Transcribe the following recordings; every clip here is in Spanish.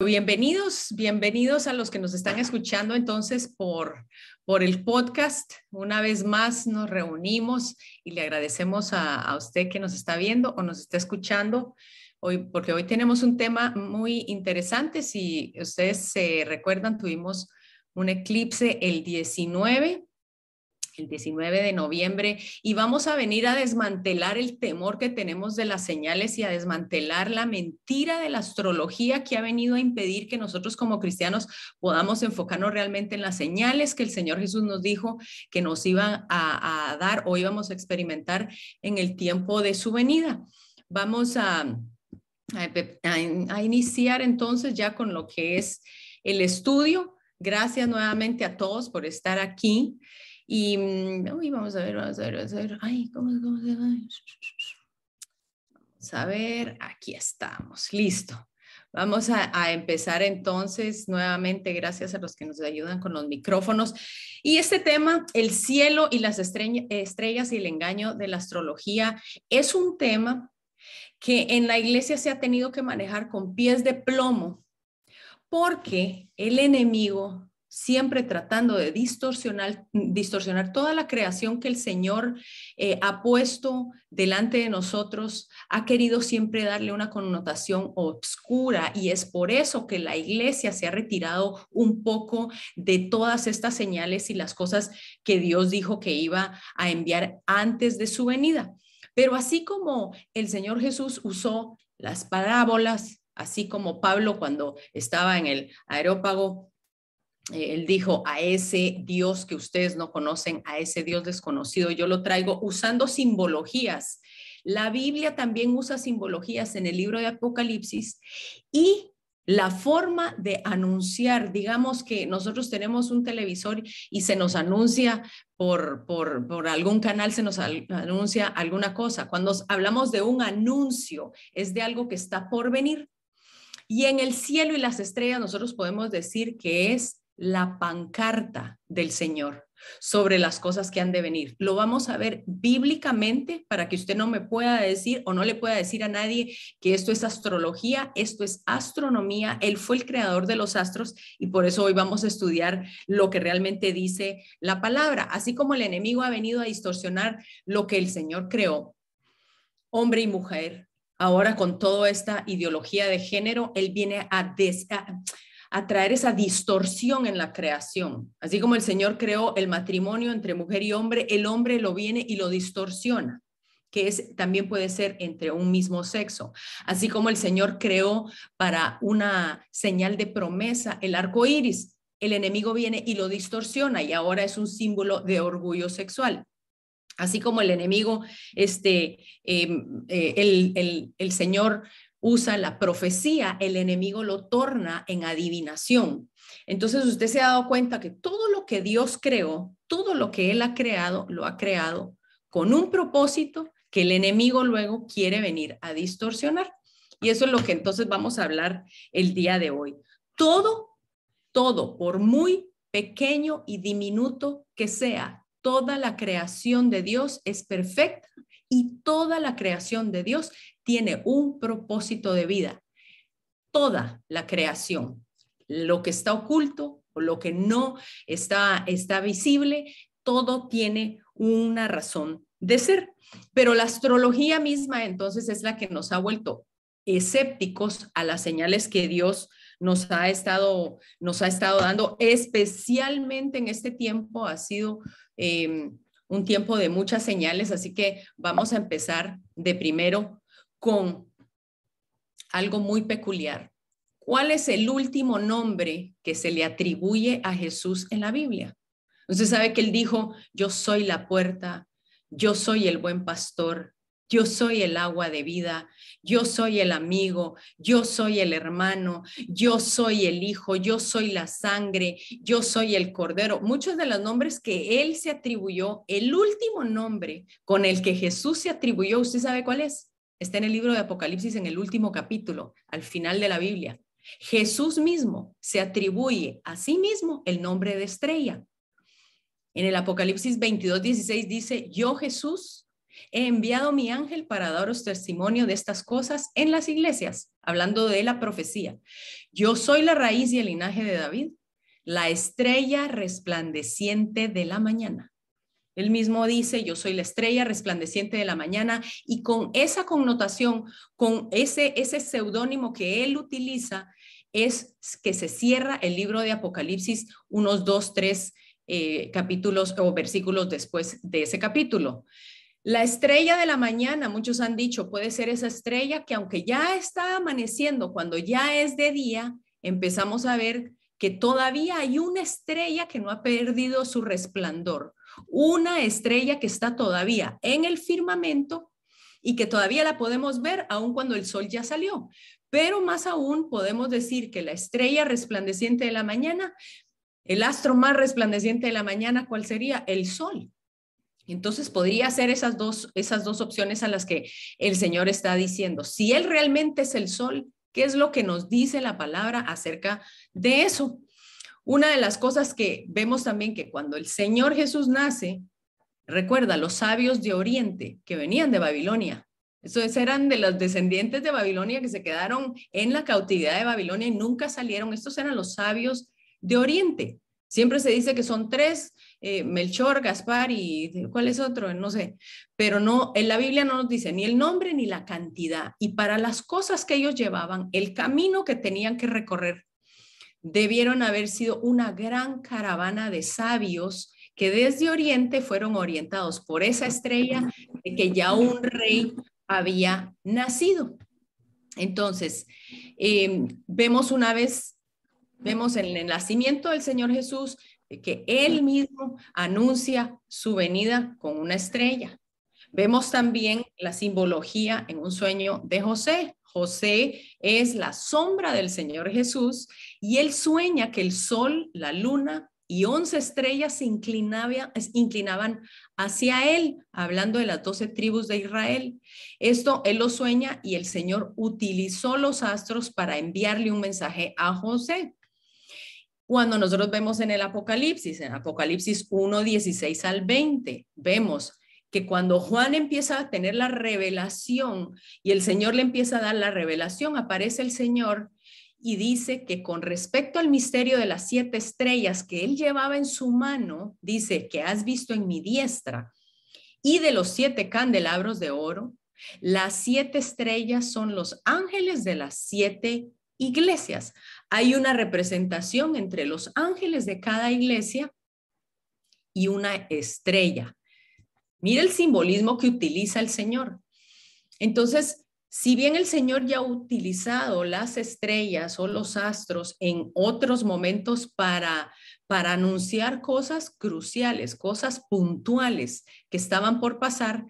Bienvenidos, bienvenidos a los que nos están escuchando entonces por, por el podcast. Una vez más nos reunimos y le agradecemos a, a usted que nos está viendo o nos está escuchando hoy, porque hoy tenemos un tema muy interesante. Si ustedes se recuerdan, tuvimos un eclipse el 19 el 19 de noviembre y vamos a venir a desmantelar el temor que tenemos de las señales y a desmantelar la mentira de la astrología que ha venido a impedir que nosotros como cristianos podamos enfocarnos realmente en las señales que el Señor Jesús nos dijo que nos iban a, dar o íbamos a experimentar en el tiempo de su venida. Vamos a, a iniciar entonces ya con lo que es el estudio. Gracias nuevamente a todos por estar aquí. Y mm, uy, vamos a ver, vamos a ver, vamos a ver. Ay, ¿cómo, cómo se llama? Vamos a ver, aquí estamos, listo. Vamos a, empezar entonces nuevamente, gracias a los que nos ayudan con los micrófonos. Y este tema, el cielo y las estrellas y el engaño de la astrología, es un tema que en la iglesia se ha tenido que manejar con pies de plomo, porque el enemigo siempre tratando de distorsionar, distorsionar toda la creación que el Señor eh, ha puesto delante de nosotros, ha querido siempre darle una connotación obscura y es por eso que la iglesia se ha retirado un poco de todas estas señales y las cosas que Dios dijo que iba a enviar antes de su venida. Pero así como el Señor Jesús usó las parábolas, así como Pablo cuando estaba en el aerópago él dijo, a ese Dios que ustedes no conocen, a ese Dios desconocido, yo lo traigo usando simbologías. La Biblia también usa simbologías en el libro de Apocalipsis y la forma de anunciar, digamos que nosotros tenemos un televisor y se nos anuncia por, por, por, algún canal, se nos anuncia alguna cosa. Cuando hablamos de un anuncio, es de algo que está por venir. Y en el cielo y las estrellas nosotros podemos decir que es la pancarta del Señor sobre las cosas que han de venir. Lo vamos a ver bíblicamente para que usted no me pueda decir o no le pueda decir a nadie que esto es astrología, esto es astronomía. Él fue el creador de los astros y por eso hoy vamos a estudiar lo que realmente dice la palabra. Así como el enemigo ha venido a distorsionar lo que el Señor creó, hombre y mujer. Ahora con toda esta ideología de género, él viene a, des a traer esa distorsión en la creación. Así como el Señor creó el matrimonio entre mujer y hombre, el hombre lo viene y lo distorsiona que es, también puede ser entre un mismo sexo. Así como el Señor creó para una señal de promesa el arco iris, el enemigo viene y lo distorsiona y ahora es un símbolo de orgullo sexual. Así como el enemigo, este, em, eh, el, el, el Señor usa la profecía, el enemigo lo torna en adivinación. Entonces usted se ha dado cuenta que todo lo que Dios creó, todo lo que Él ha creado, lo ha creado con un propósito que el enemigo luego quiere venir a distorsionar. Y eso es lo que entonces vamos a hablar el día de hoy. Todo, todo, por muy pequeño y diminuto que sea, toda la creación de Dios es perfecta y toda la creación de Dios tiene un propósito de vida. Toda la creación, lo que está oculto o lo que no está, está visible, todo tiene una razón de ser. Pero la astrología misma entonces es la que nos ha vuelto escépticos a las señales que Dios nos ha estado, nos ha estado dando, especialmente en este tiempo ha sido eh, un tiempo de muchas señales, así que vamos a empezar de primero con algo muy peculiar. ¿Cuál es el último nombre que se le atribuye a Jesús en la Biblia? Usted sabe que él dijo, yo soy la puerta, yo soy el buen pastor, yo soy el agua de vida, yo soy el amigo, yo soy el hermano, yo soy el hijo, yo soy la sangre, yo soy el cordero. Muchos de los nombres que él se atribuyó, el último nombre con el que Jesús se atribuyó, ¿usted sabe cuál es? Está en el libro de Apocalipsis en el último capítulo, al final de la Biblia. Jesús mismo se atribuye a sí mismo el nombre de estrella. En el Apocalipsis 22, 16 dice, yo Jesús he enviado mi ángel para daros testimonio de estas cosas en las iglesias, hablando de la profecía. Yo soy la raíz y el linaje de David, la estrella resplandeciente de la mañana. Él mismo dice, yo soy la estrella resplandeciente de la mañana y con esa connotación, con ese, ese seudónimo que él utiliza, es que se cierra el libro de Apocalipsis unos dos, tres eh, capítulos o versículos después de ese capítulo. La estrella de la mañana, muchos han dicho, puede ser esa estrella que aunque ya está amaneciendo, cuando ya es de día, empezamos a ver que todavía hay una estrella que no ha perdido su resplandor, una estrella que está todavía en el firmamento y que todavía la podemos ver aun cuando el sol ya salió. Pero más aún podemos decir que la estrella resplandeciente de la mañana, el astro más resplandeciente de la mañana, ¿cuál sería? El sol. Entonces podría ser esas dos, esas dos opciones a las que el Señor está diciendo. Si Él realmente es el sol, ¿qué es lo que nos dice la palabra acerca de eso? Una de las cosas que vemos también que cuando el Señor Jesús nace, recuerda los sabios de Oriente que venían de Babilonia. Esos eran de los descendientes de Babilonia que se quedaron en la cautividad de Babilonia y nunca salieron. Estos eran los sabios de Oriente. Siempre se dice que son tres, eh, Melchor, Gaspar y ¿cuál es otro? No sé, pero no, en la Biblia no nos dice ni el nombre ni la cantidad. Y para las cosas que ellos llevaban, el camino que tenían que recorrer, debieron haber sido una gran caravana de sabios que desde Oriente fueron orientados por esa estrella de que ya un rey había nacido. Entonces, em, vemos una vez Vemos en el nacimiento del Señor Jesús que Él mismo anuncia su venida con una estrella. Vemos también la simbología en un sueño de José. José es la sombra del Señor Jesús y él sueña que el sol, la luna y once estrellas se inclinaban hacia él, hablando de las doce tribus de Israel. Esto él lo sueña y el Señor utilizó los astros para enviarle un mensaje a José. Cuando nosotros vemos en el Apocalipsis, en Apocalipsis 1, 16 al 20, vemos que cuando Juan empieza a tener la revelación y el Señor le empieza a dar la revelación, aparece el Señor y dice que con respecto al misterio de las siete estrellas que él llevaba en su mano, dice que has visto en mi diestra y de los siete candelabros de oro, las siete estrellas son los ángeles de las siete iglesias. Hay una representación entre los ángeles de cada iglesia y una estrella. Mira el simbolismo que utiliza el Señor. Entonces, si bien el Señor ya ha utilizado las estrellas o los astros en otros momentos para, para anunciar cosas cruciales, cosas puntuales que estaban por pasar,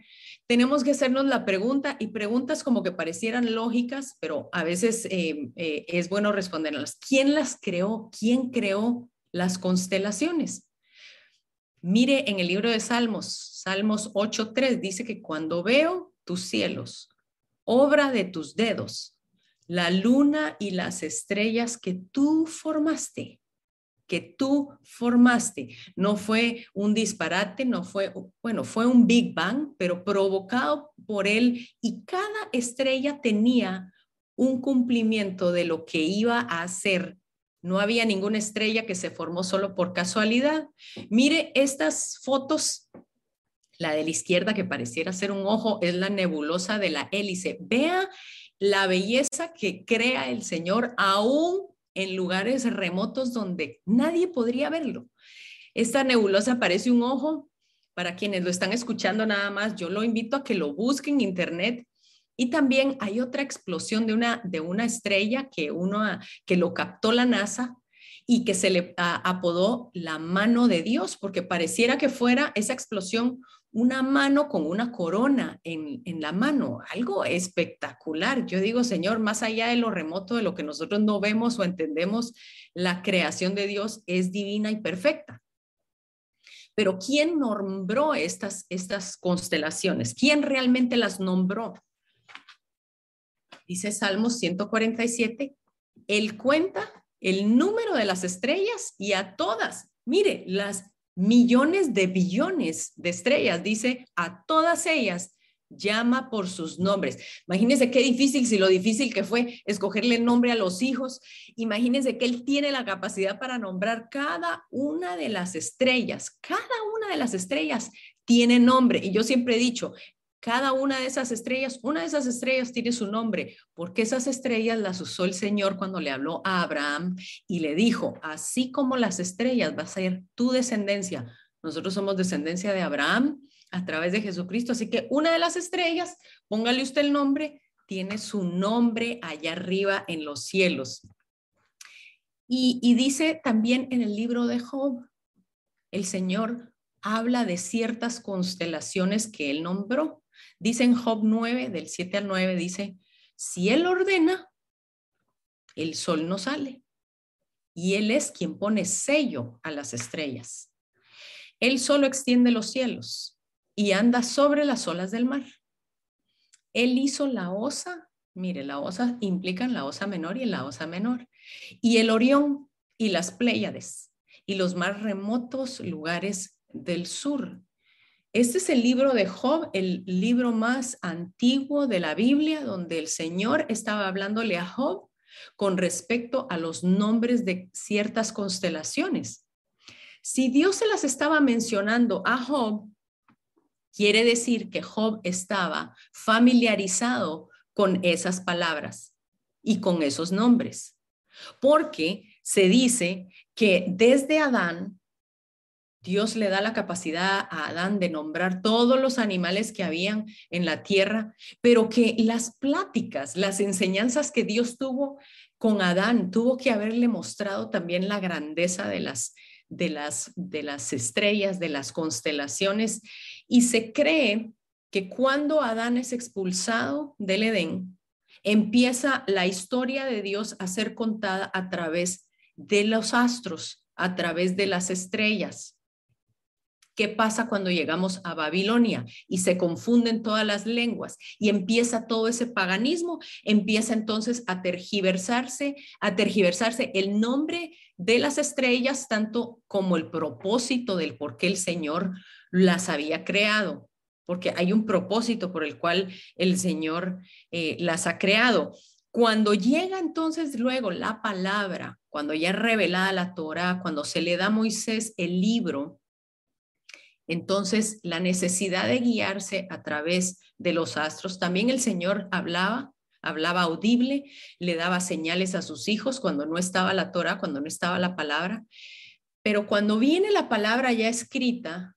tenemos que hacernos la pregunta y preguntas como que parecieran lógicas, pero a veces eh, eh, es bueno responderlas. ¿Quién las creó? ¿Quién creó las constelaciones? Mire en el libro de Salmos, Salmos 8.3, dice que cuando veo tus cielos, obra de tus dedos, la luna y las estrellas que tú formaste, que tú formaste. No fue un disparate, no fue, bueno, fue un Big Bang, pero provocado por él y cada estrella tenía un cumplimiento de lo que iba a hacer. No había ninguna estrella que se formó solo por casualidad. Mire estas fotos. La de la izquierda que pareciera ser un ojo es la nebulosa de la hélice. Vea la belleza que crea el Señor aún en lugares remotos donde nadie podría verlo. Esta nebulosa parece un ojo. Para quienes lo están escuchando nada más, yo lo invito a que lo busquen en internet. Y también hay otra explosión de una, de una estrella que, uno, que lo captó la NASA y que se le apodó la mano de Dios, porque pareciera que fuera esa explosión una mano con una corona en, la mano, algo espectacular. Yo digo, Señor, más allá de lo remoto, de lo que nosotros no vemos o entendemos, la creación de Dios es divina y perfecta. Pero ¿quién nombró estas, estas constelaciones? ¿Quién realmente las nombró? Dice Salmos 147, Él cuenta el número de las estrellas y a todas. Mire, las millones de billones de estrellas, dice, a todas ellas llama por sus nombres. Imagínense qué difícil, si lo difícil que fue escogerle nombre a los hijos. Imagínense que él tiene la capacidad para nombrar cada una de las estrellas. Cada una de las estrellas tiene nombre. Y yo siempre he dicho, cada una de esas estrellas, una de esas estrellas tiene su nombre, porque esas estrellas las usó el Señor cuando le habló a Abraham y le dijo, así como las estrellas va a ser tu descendencia. Nosotros somos descendencia de Abraham a través de Jesucristo. Así que una de las estrellas, póngale usted el nombre, tiene su nombre allá arriba en los cielos. Y, dice también en el libro de Job, el Señor habla de ciertas constelaciones que él nombró. Dice en Job 9, del 7 al 9, dice, si él ordena, el sol no sale. Y él es quien pone sello a las estrellas. Él solo extiende los cielos y anda sobre las olas del mar. Él hizo la osa, mire, la osa implica en la osa menor y la osa menor, y el Orión y las Pléyades y los más remotos lugares del sur. Este es el libro de Job, el libro más antiguo de la Biblia, donde el Señor estaba hablándole a Job con respecto a los nombres de ciertas constelaciones. Si Dios se las estaba mencionando a Job, Quiere decir que Job estaba familiarizado con esas palabras y con esos nombres, porque se dice que desde Adán, Dios le da la capacidad a Adán de nombrar todos los animales que habían en la tierra, pero que las pláticas, las enseñanzas que Dios tuvo con Adán, tuvo que haberle mostrado también la grandeza de las de las, de las estrellas, de las constelaciones, y se cree que cuando Adán es expulsado del Edén, empieza la historia de Dios a ser contada a través de los astros, a través de las estrellas. ¿Qué pasa cuando llegamos a Babilonia y se confunden todas las lenguas y empieza todo ese paganismo? Empieza entonces a tergiversarse, a tergiversarse el nombre de las estrellas, tanto como el propósito del por qué el Señor las había creado, porque hay un propósito por el cual el Señor eh, las ha creado. Cuando llega entonces luego la palabra, cuando ya es revelada la Torah, cuando se le da a Moisés el libro, entonces, la necesidad de guiarse a través de los astros, también el Señor hablaba, hablaba audible, le daba señales a sus hijos cuando no estaba la Torah, cuando no estaba la palabra. Pero cuando viene la palabra ya escrita,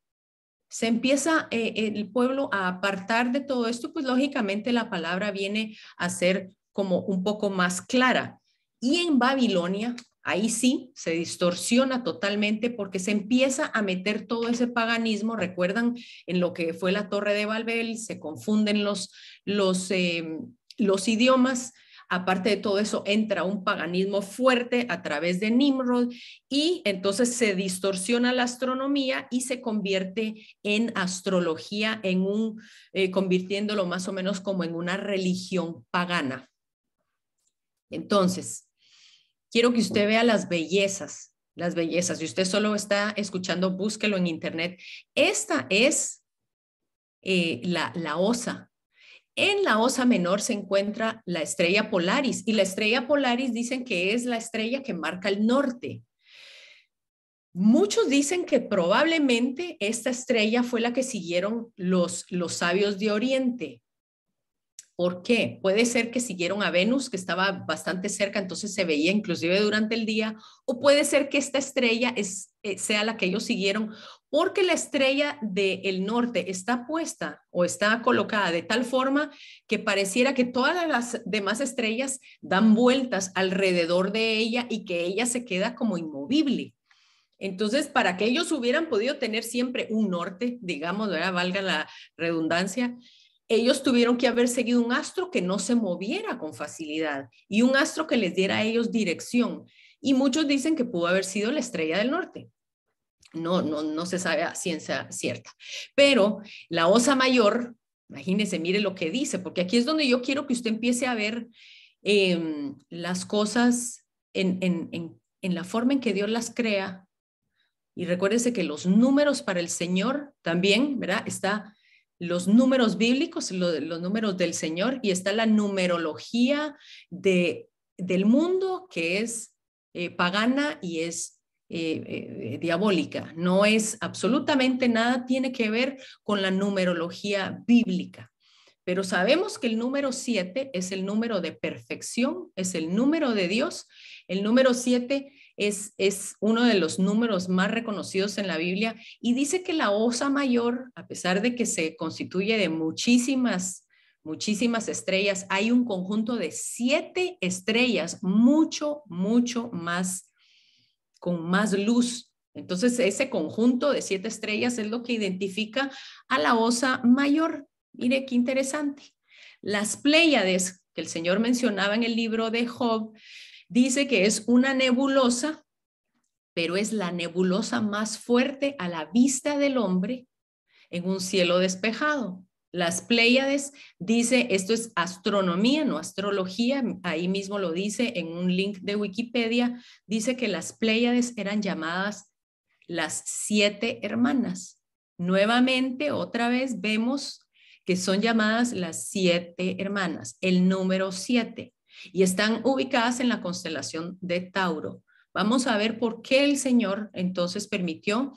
se empieza eh, el pueblo a apartar de todo esto, pues lógicamente la palabra viene a ser como un poco más clara. Y en Babilonia, Ahí sí se distorsiona totalmente porque se empieza a meter todo ese paganismo. Recuerdan en lo que fue la Torre de Babel, se confunden los, los, em, los idiomas. Aparte de todo eso, entra un paganismo fuerte a través de Nimrod y entonces se distorsiona la astronomía y se convierte en astrología, en un, eh, convirtiéndolo más o menos como en una religión pagana. Entonces, quiero que usted vea las bellezas, las bellezas. Si usted solo está escuchando, búsquelo en internet. Esta es eh, la, la osa. En la osa menor se encuentra la estrella Polaris y la estrella Polaris dicen que es la estrella que marca el norte. Muchos dicen que probablemente esta estrella fue la que siguieron los, los sabios de Oriente, ¿Por qué? Puede ser que siguieron a Venus, que estaba bastante cerca, entonces se veía inclusive durante el día, o puede ser que esta estrella es, eh, sea la que ellos siguieron, porque la estrella del norte está puesta o está colocada de tal forma que pareciera que todas las demás estrellas dan vueltas alrededor de ella y que ella se queda como inmovible. Entonces, para que ellos hubieran podido tener siempre un norte, digamos, valga la redundancia, ellos tuvieron que haber seguido un astro que no se moviera con facilidad y un astro que les diera a ellos dirección. Y muchos dicen que pudo haber sido la estrella del norte. No, no, no se sabe a ciencia cierta. Pero la osa mayor, imagínense, mire lo que dice, porque aquí es donde yo quiero que usted empiece a ver em, las cosas en, en, en la forma en que Dios las crea. Y recuérdese que los números para el Señor también, ¿verdad? Está los números bíblicos, los números del Señor, y está la numerología de, del mundo que es eh, pagana y es eh, eh, diabólica. No es absolutamente nada, tiene que ver con la numerología bíblica. Pero sabemos que el número 7 es el número de perfección, es el número de Dios. El número 7 es, es uno de los números más reconocidos en la Biblia y dice que la osa mayor, a pesar de que se constituye de muchísimas, muchísimas estrellas, hay un conjunto de siete estrellas, mucho, mucho más, con más luz. Entonces, ese conjunto de siete estrellas es lo que identifica a la osa mayor. Mire qué interesante. Las Pléyades que el Señor mencionaba en el libro de Job, dice que es una nebulosa, pero es la nebulosa más fuerte a la vista del hombre en un cielo despejado. Las Pléyades dice, esto es astronomía, no astrología, ahí mismo lo dice en un link de Wikipedia, dice que las Pléyades eran llamadas las siete hermanas. Nuevamente, otra vez vemos que son llamadas las siete hermanas, el número siete y están ubicadas en la constelación de Tauro. Vamos a ver por qué el Señor entonces permitió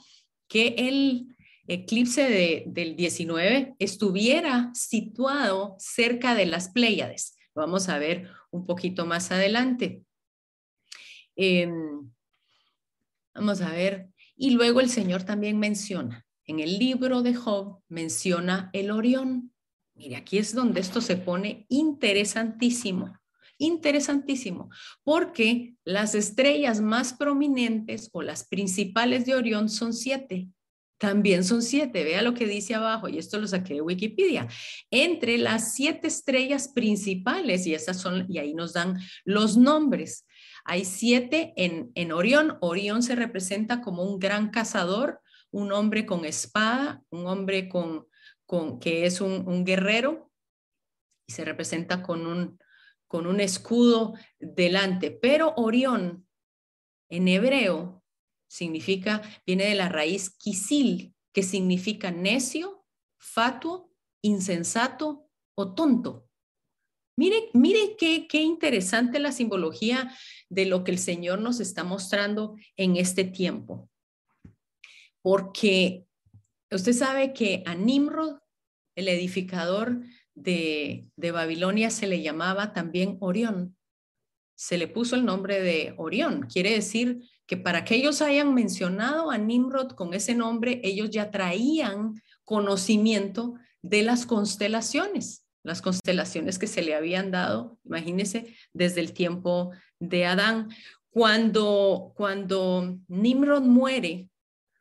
que el eclipse del 19 estuviera situado cerca de las Pléyades. vamos a ver un poquito más adelante. Em, vamos a ver. Y luego el Señor también menciona, en el libro de Job, menciona el Orión. Mire, aquí es donde esto se pone interesantísimo interesantísimo, porque las estrellas más prominentes o las principales de Orión son siete. También son siete. Vea lo que dice abajo, y esto lo saqué de Wikipedia. Entre las siete estrellas principales, y esas son, y ahí nos dan los nombres. Hay siete en, en Orión. Orión se representa como un gran cazador, un hombre con espada, un hombre con, con que es un, un guerrero, y se representa con un, con un escudo delante, pero Orión en hebreo significa, viene de la raíz kisil, que significa necio, fatuo, insensato o tonto. Mire, mire qué, qué interesante la simbología de lo que el Señor nos está mostrando en este tiempo. Porque usted sabe que a Nimrod, el edificador de, Babilonia se le llamaba también Orión. Se le puso el nombre de Orión. Quiere decir que para que ellos hayan mencionado a Nimrod con ese nombre, ellos ya traían conocimiento de las constelaciones, las constelaciones que se le habían dado, imagínense, desde el tiempo de Adán. Cuando, cuando Nimrod muere,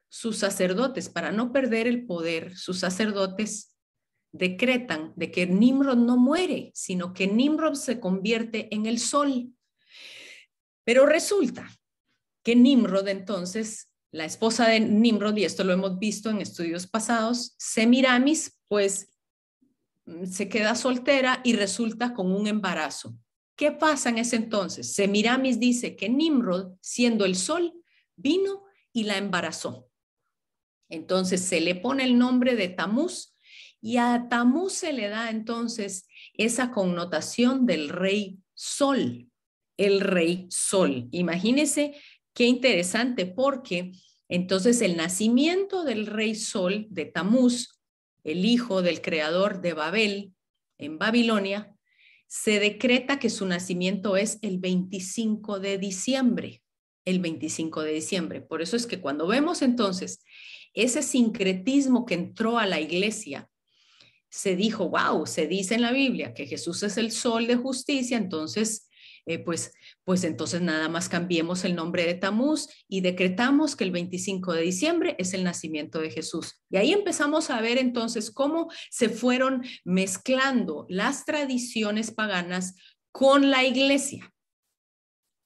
sus sacerdotes, para no perder el poder, sus sacerdotes decretan de que Nimrod no muere, sino que Nimrod se convierte en el sol. Pero resulta que Nimrod entonces, la esposa de Nimrod, y esto lo hemos visto en estudios pasados, Semiramis, pues mm, se queda soltera y resulta con un embarazo. ¿Qué pasa en ese entonces? Semiramis dice que Nimrod, siendo el sol, vino y la embarazó. Entonces se le pone el nombre de Tamuz y a Tamuz se le da entonces esa connotación del rey sol, el rey sol. Imagínese qué interesante porque entonces el nacimiento del rey sol de Tamuz, el hijo del creador de Babel en Babilonia, se decreta que su nacimiento es el 25 de diciembre, el 25 de diciembre. Por eso es que cuando vemos entonces ese sincretismo que entró a la iglesia se dijo, wow, se dice en la Biblia que Jesús es el sol de justicia, entonces, eh, pues, pues entonces nada más cambiemos el nombre de Tamuz y decretamos que el 25 de diciembre es el nacimiento de Jesús. Y ahí empezamos a ver entonces cómo se fueron mezclando las tradiciones paganas con la iglesia.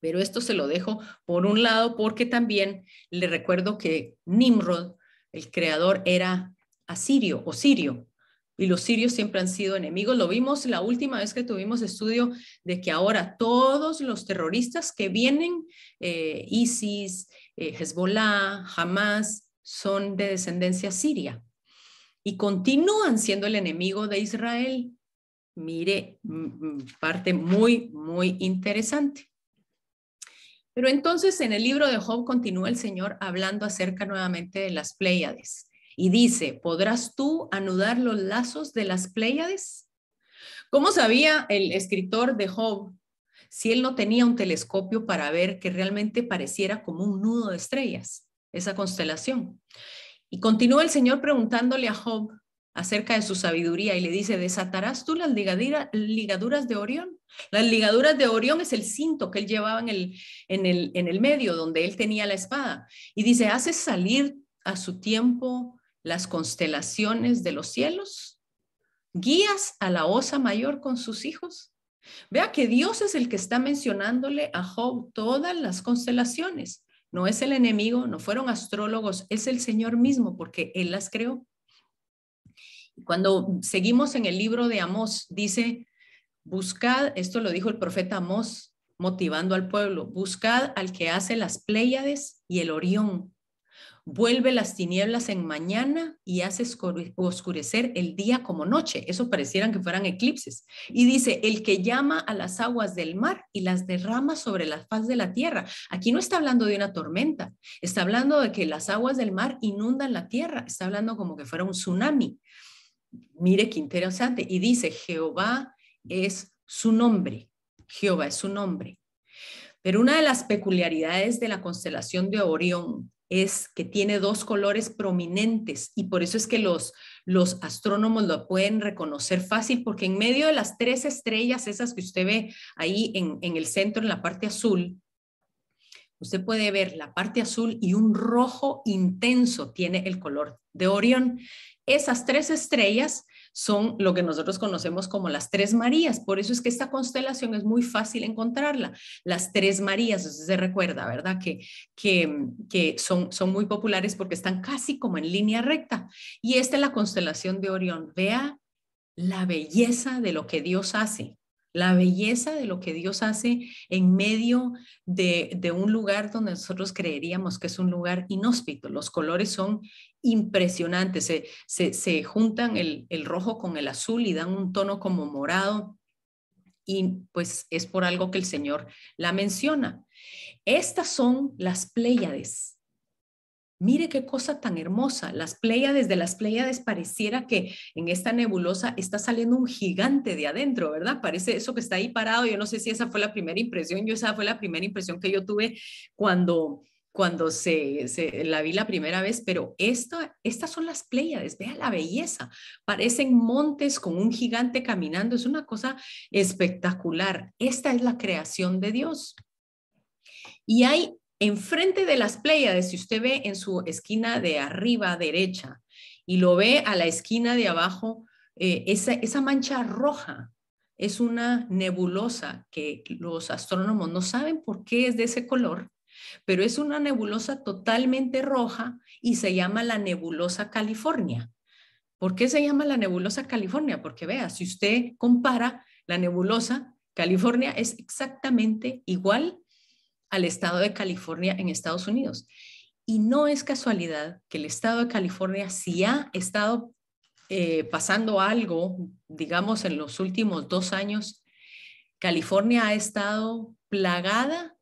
Pero esto se lo dejo por un lado porque también le recuerdo que Nimrod, el creador, era asirio o sirio, y los sirios siempre han sido enemigos. Lo vimos la última vez que tuvimos estudio de que ahora todos los terroristas que vienen, eh, ISIS, eh, Hezbollah, Hamas, son de descendencia siria. y continúan siendo el enemigo de Israel. Mire, parte muy, muy interesante. Pero entonces en el libro de Job continúa el Señor hablando acerca nuevamente de las Pléyades y dice, ¿podrás tú anudar los lazos de las Pléyades? ¿Cómo sabía el escritor de Job si él no tenía un telescopio para ver que realmente pareciera como un nudo de estrellas, esa constelación? Y continúa el Señor preguntándole a Job acerca de su sabiduría y le dice, ¿desatarás tú las ligaduras de Orión? Las ligaduras de Orión es el cinto que él llevaba en el, en el, en el medio, donde él tenía la espada. Y dice, ¿haces salir a su tiempo las constelaciones de los cielos? ¿Guías a la osa mayor con sus hijos? Vea que Dios es el que está mencionándole a Job todas las constelaciones. No es el enemigo, no fueron astrólogos, es el Señor mismo porque Él las creó. Cuando seguimos en el libro de Amós, dice, buscad, esto lo dijo el profeta Amós, motivando al pueblo, buscad al que hace las Pléyades y el Orión, vuelve las tinieblas en mañana y hace oscurecer el día como noche. Eso parecieran que fueran eclipses. Y dice, el que llama a las aguas del mar y las derrama sobre la faz de la tierra. Aquí no está hablando de una tormenta, está hablando de que las aguas del mar inundan la tierra, está hablando como que fuera un tsunami. Mire qué interesante. Y dice, Jehová es su nombre. Jehová es su nombre. Pero una de las peculiaridades de la constelación de Orión es que tiene dos colores prominentes y por eso es que los, los astrónomos lo pueden reconocer fácil porque en medio de las tres estrellas, esas que usted ve ahí en, en el centro, en la parte azul, usted puede ver la parte azul y un rojo intenso tiene el color de Orión. Esas tres estrellas son lo que nosotros conocemos como las tres Marías. Por eso es que esta constelación es muy fácil encontrarla. Las tres Marías, eso se recuerda, ¿verdad? Que, que, que son, son muy populares porque están casi como en línea recta. Y esta es la constelación de Orión. Vea la belleza de lo que Dios hace la belleza de lo que Dios hace en medio de, un lugar donde nosotros creeríamos que es un lugar inhóspito. Los colores son impresionantes, se, se, juntan el, el, rojo con el azul y dan un tono como morado y pues es por algo que el Señor la menciona. Estas son las Pléyades. Mire qué cosa tan hermosa. Las Pléyades de las Pléyades pareciera que en esta nebulosa está saliendo un gigante de adentro, ¿verdad? Parece eso que está ahí parado. Yo no sé si esa fue la primera impresión. Yo esa fue la primera impresión que yo tuve cuando cuando se, la vi la primera vez, pero esta, estas son las Pléyades, vea la belleza, parecen montes con un gigante caminando, es una cosa espectacular. Esta es la creación de Dios. Y hay Enfrente de las Pléyades, si usted ve en su esquina de arriba derecha y lo ve a la esquina de abajo, eh, esa, esa mancha roja es una nebulosa que los astrónomos no saben por qué es de ese color, pero es una nebulosa totalmente roja y se llama la nebulosa California. ¿Por qué se llama la nebulosa California? Porque vea, si usted compara la nebulosa California es exactamente igual al estado de California en Estados Unidos. Y no es casualidad que el estado de California, si ha estado eh, pasando algo, digamos, en los últimos dos años, California ha estado plagada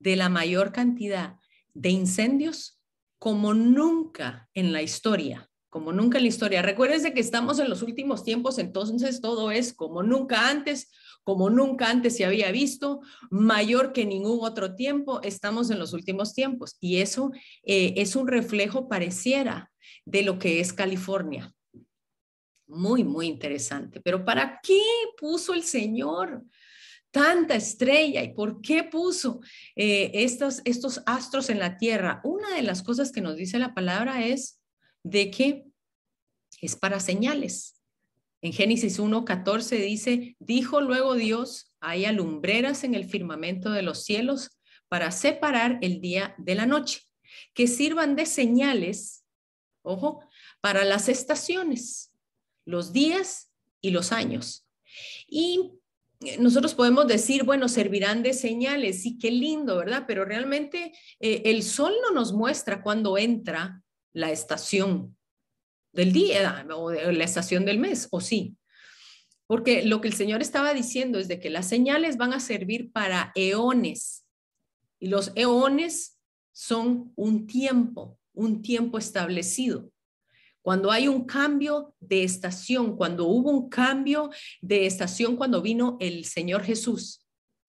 de la mayor cantidad de incendios como nunca en la historia, como nunca en la historia. Recuérdense que estamos en los últimos tiempos, entonces todo es como nunca antes, como nunca antes se había visto, mayor que ningún otro tiempo, estamos en los últimos tiempos. Y eso eh, es un reflejo, pareciera, de lo que es California. Muy, muy interesante. Pero ¿para qué puso el Señor? tanta estrella y por qué puso eh, estos, estos astros en la tierra. Una de las cosas que nos dice la palabra es de que es para señales. En Génesis 1.14 dice, dijo luego Dios, hay alumbreras en el firmamento de los cielos para separar el día de la noche, que sirvan de señales, ojo, para las estaciones, los días y los años. Y nosotros podemos decir, bueno, servirán de señales, sí, qué lindo, ¿verdad? Pero realmente eh, el sol no nos muestra cuando entra la estación del día o de la estación del mes, o sí. Porque lo que el Señor estaba diciendo es de que las señales van a servir para eones. Y los eones son un tiempo, un tiempo establecido. Cuando hay un cambio de estación, cuando hubo un cambio de estación cuando vino el Señor Jesús,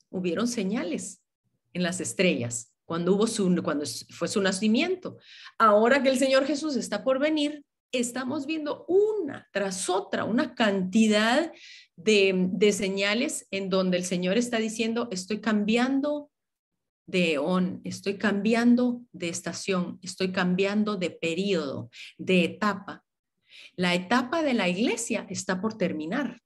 hubieron señales en las estrellas cuando hubo su cuando fue su nacimiento. Ahora que el Señor Jesús está por venir, estamos viendo una tras otra, una cantidad de, señales en donde el Señor está diciendo, estoy cambiando de eón, estoy cambiando de estación, estoy cambiando de periodo, de etapa. La etapa de la iglesia está por terminar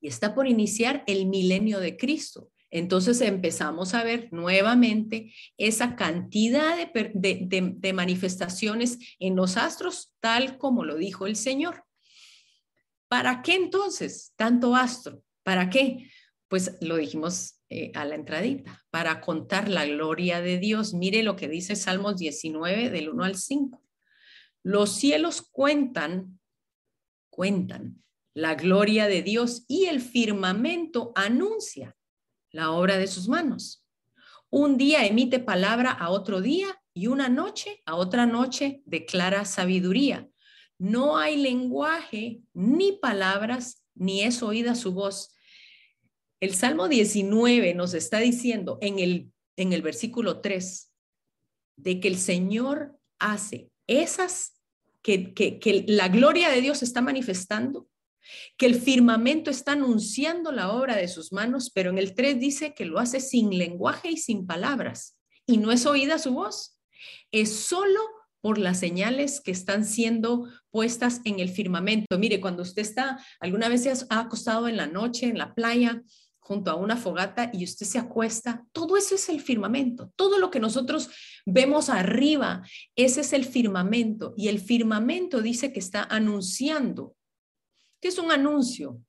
y está por iniciar el milenio de Cristo. Entonces empezamos a ver nuevamente esa cantidad de, manifestaciones en los astros, tal como lo dijo el Señor. ¿Para qué entonces tanto astro? ¿Para qué? Pues lo dijimos eh, a la entradita, para contar la gloria de Dios. Mire lo que dice Salmos 19 del 1 al 5. Los cielos cuentan, cuentan la gloria de Dios y el firmamento anuncia la obra de sus manos. Un día emite palabra a otro día y una noche a otra noche declara sabiduría. No hay lenguaje ni palabras, ni es oída su voz. El Salmo 19 nos está diciendo en el, en el versículo 3 de que el Señor hace esas, que, que, que la gloria de Dios está manifestando que el firmamento está anunciando la obra de sus manos, pero en el 3 dice que lo hace sin lenguaje y sin palabras, y no es oída su voz, es solo por las señales que están siendo puestas en el firmamento. Mire, cuando usted está, alguna vez se ha acostado en la noche en la playa junto a una fogata y usted se acuesta, todo eso es el firmamento, todo lo que nosotros vemos arriba, ese es el firmamento. Y el firmamento dice que está anunciando ¿Qué es un anuncio?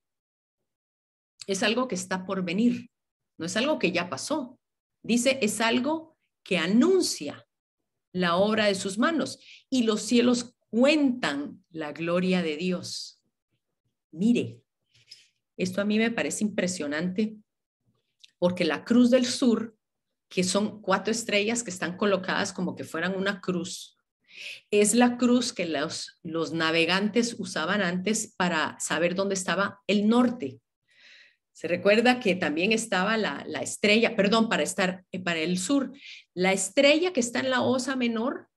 Es algo que está por venir, no es algo que ya pasó. Dice, es algo que anuncia la obra de sus manos y los cielos cuentan la gloria de Dios. Mire, esto a mí me parece impresionante porque la cruz del sur, que son cuatro estrellas que están colocadas como que fueran una cruz, es la cruz que los, los navegantes usaban antes para saber dónde estaba el norte. Se recuerda que también estaba la, estrella, perdón, para estar eh, para el sur. La estrella que está en la osa menor,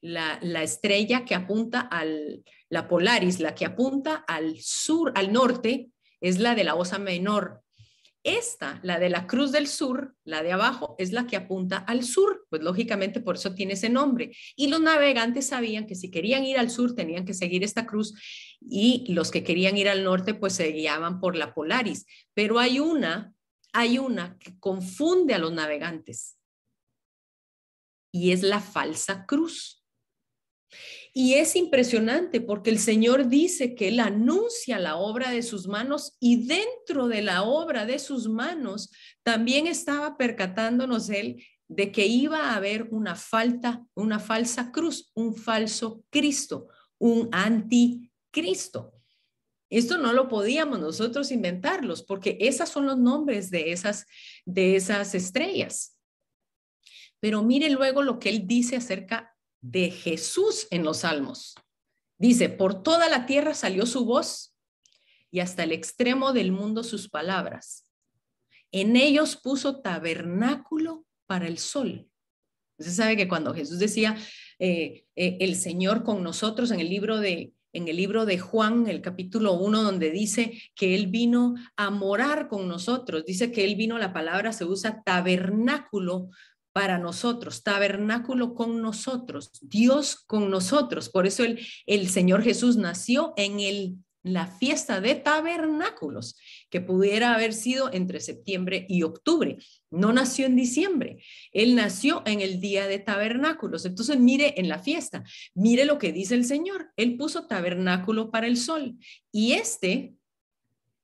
la, la estrella que apunta al, la Polaris, la que apunta al sur, al norte, es la de la osa menor. Esta, la de la Cruz del Sur, la de abajo, es la que apunta al sur, pues lógicamente por eso tiene ese nombre. Y los navegantes sabían que si querían ir al sur tenían que seguir esta cruz y los que querían ir al norte pues se guiaban por la Polaris. Pero hay una, hay una que confunde a los navegantes y es la falsa cruz. Y es impresionante porque el Señor dice que Él anuncia la obra de sus manos y dentro de la obra de sus manos también estaba percatándonos Él de que iba a haber una falta, una falsa cruz, un falso Cristo, un anticristo. Esto no lo podíamos nosotros inventarlos porque esos son los nombres de esas, de esas estrellas. Pero mire luego lo que él dice acerca de Jesús en los salmos. Dice, por toda la tierra salió su voz y hasta el extremo del mundo sus palabras. En ellos puso tabernáculo para el sol. Usted sabe que cuando Jesús decía eh, eh, el Señor con nosotros en el libro de en el libro de Juan, el capítulo 1, donde dice que Él vino a morar con nosotros. Dice que Él vino, la palabra se usa tabernáculo para nosotros, tabernáculo con nosotros, Dios con nosotros. Por eso el, el Señor Jesús nació en el, la fiesta de tabernáculos, que pudiera haber sido entre septiembre y octubre. No nació en diciembre, Él nació en el día de tabernáculos. Entonces mire en la fiesta, mire lo que dice el Señor. Él puso tabernáculo para el sol y este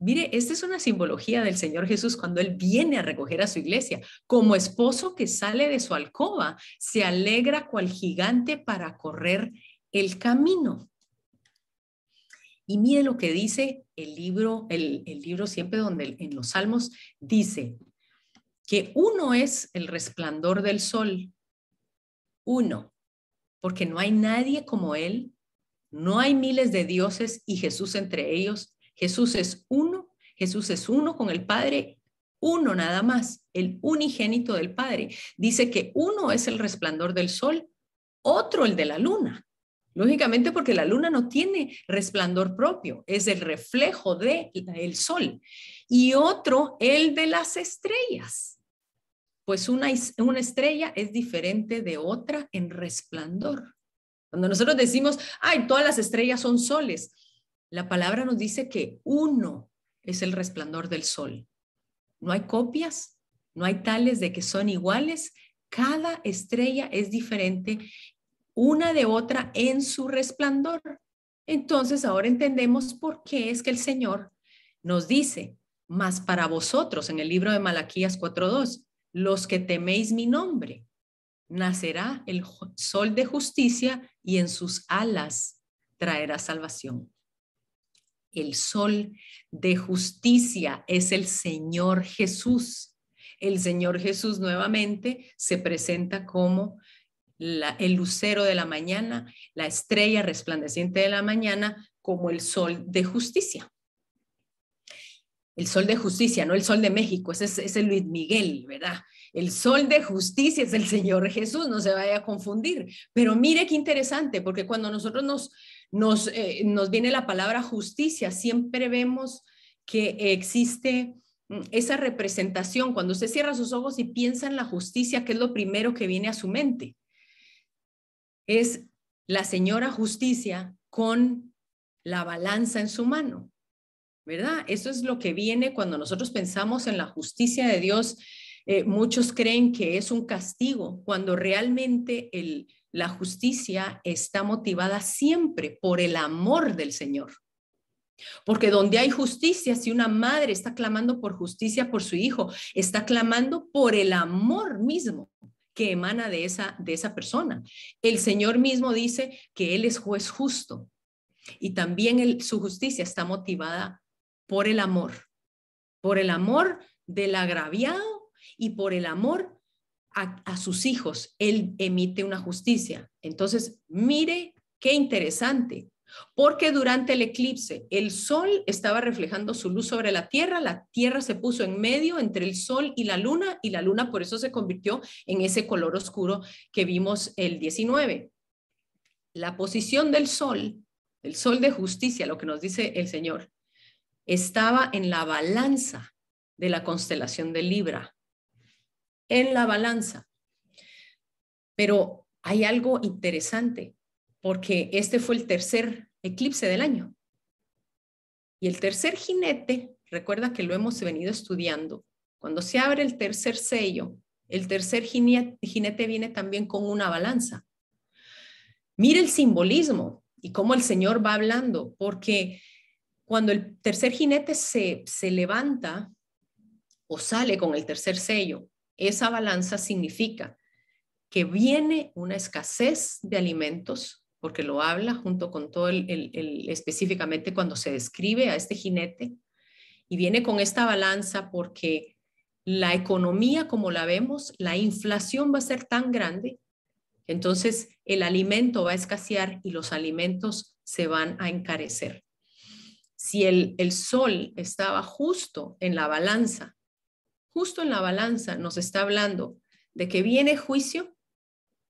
Mire, esta es una simbología del Señor Jesús cuando Él viene a recoger a su iglesia. Como esposo que sale de su alcoba, se alegra cual gigante para correr el camino. Y mire lo que dice el libro, el, libro siempre donde en los salmos dice que uno es el resplandor del sol, uno, porque no hay nadie como él, no hay miles de dioses y Jesús entre ellos. Jesús es uno, Jesús es uno con el Padre, uno nada más, el unigénito del Padre. Dice que uno es el resplandor del sol, otro el de la luna. Lógicamente porque la luna no tiene resplandor propio, es el reflejo del el sol. Y otro, el de las estrellas. Pues una, una estrella es diferente de otra en resplandor. Cuando nosotros decimos, ay, todas las estrellas son soles, la palabra nos dice que uno es el resplandor del sol. No hay copias, no hay tales de que son iguales. Cada estrella es diferente una de otra en su resplandor. Entonces ahora entendemos por qué es que el Señor nos dice, más para vosotros en el libro de Malaquías 4.2, los que teméis mi nombre, nacerá el sol de justicia y en sus alas traerá salvación. El sol de justicia es el Señor Jesús. El Señor Jesús nuevamente se presenta como el lucero de la mañana, la estrella resplandeciente de la mañana, como el sol de justicia. El sol de justicia, no el sol de México, ese es, Luis Miguel, ¿verdad? El sol de justicia es el Señor Jesús, no se vaya a confundir. Pero mire qué interesante, porque cuando nosotros nos, nos, eh, nos viene la palabra justicia, siempre vemos que existe mm, esa representación. Cuando usted cierra sus ojos y piensa en la justicia, ¿qué es lo primero que viene a su mente? es la señora justicia con la balanza en su mano, ¿verdad? Eso es lo que viene cuando nosotros pensamos en la justicia de Dios. Eh, muchos creen que es un castigo, cuando realmente el, la justicia está motivada siempre por el amor del Señor. Porque donde hay justicia, si una madre está clamando por justicia por su hijo, está clamando por el amor mismo que emana de esa, de esa persona. El Señor mismo dice que Él es juez justo y también su justicia está motivada por el amor, por el amor del agraviado y por el amor a, sus hijos. Él emite una justicia. Entonces, mire qué interesante. Porque durante el eclipse el sol estaba reflejando su luz sobre la tierra, la tierra se puso en medio entre el sol y la luna y la luna por eso se convirtió en ese color oscuro que vimos el 19. La posición del sol, el sol de justicia, lo que nos dice el Señor, estaba en la balanza de la constelación de Libra, en la balanza. Pero hay algo interesante porque este fue el tercer eclipse del año. Y el tercer jinete, recuerda que lo hemos venido estudiando, cuando se abre el tercer sello, el tercer jinete, viene también con una balanza. Mire el simbolismo y cómo el Señor va hablando, porque cuando el tercer jinete se, se levanta o sale con el tercer sello, esa balanza significa que viene una escasez de alimentos, porque lo habla junto con todo el, específicamente cuando se describe a este jinete y viene con esta balanza porque la economía como la vemos, la inflación va a ser tan grande, entonces el alimento va a escasear y los alimentos se van a encarecer. Si el, el sol estaba justo en la balanza, justo en la balanza nos está hablando de que viene juicio,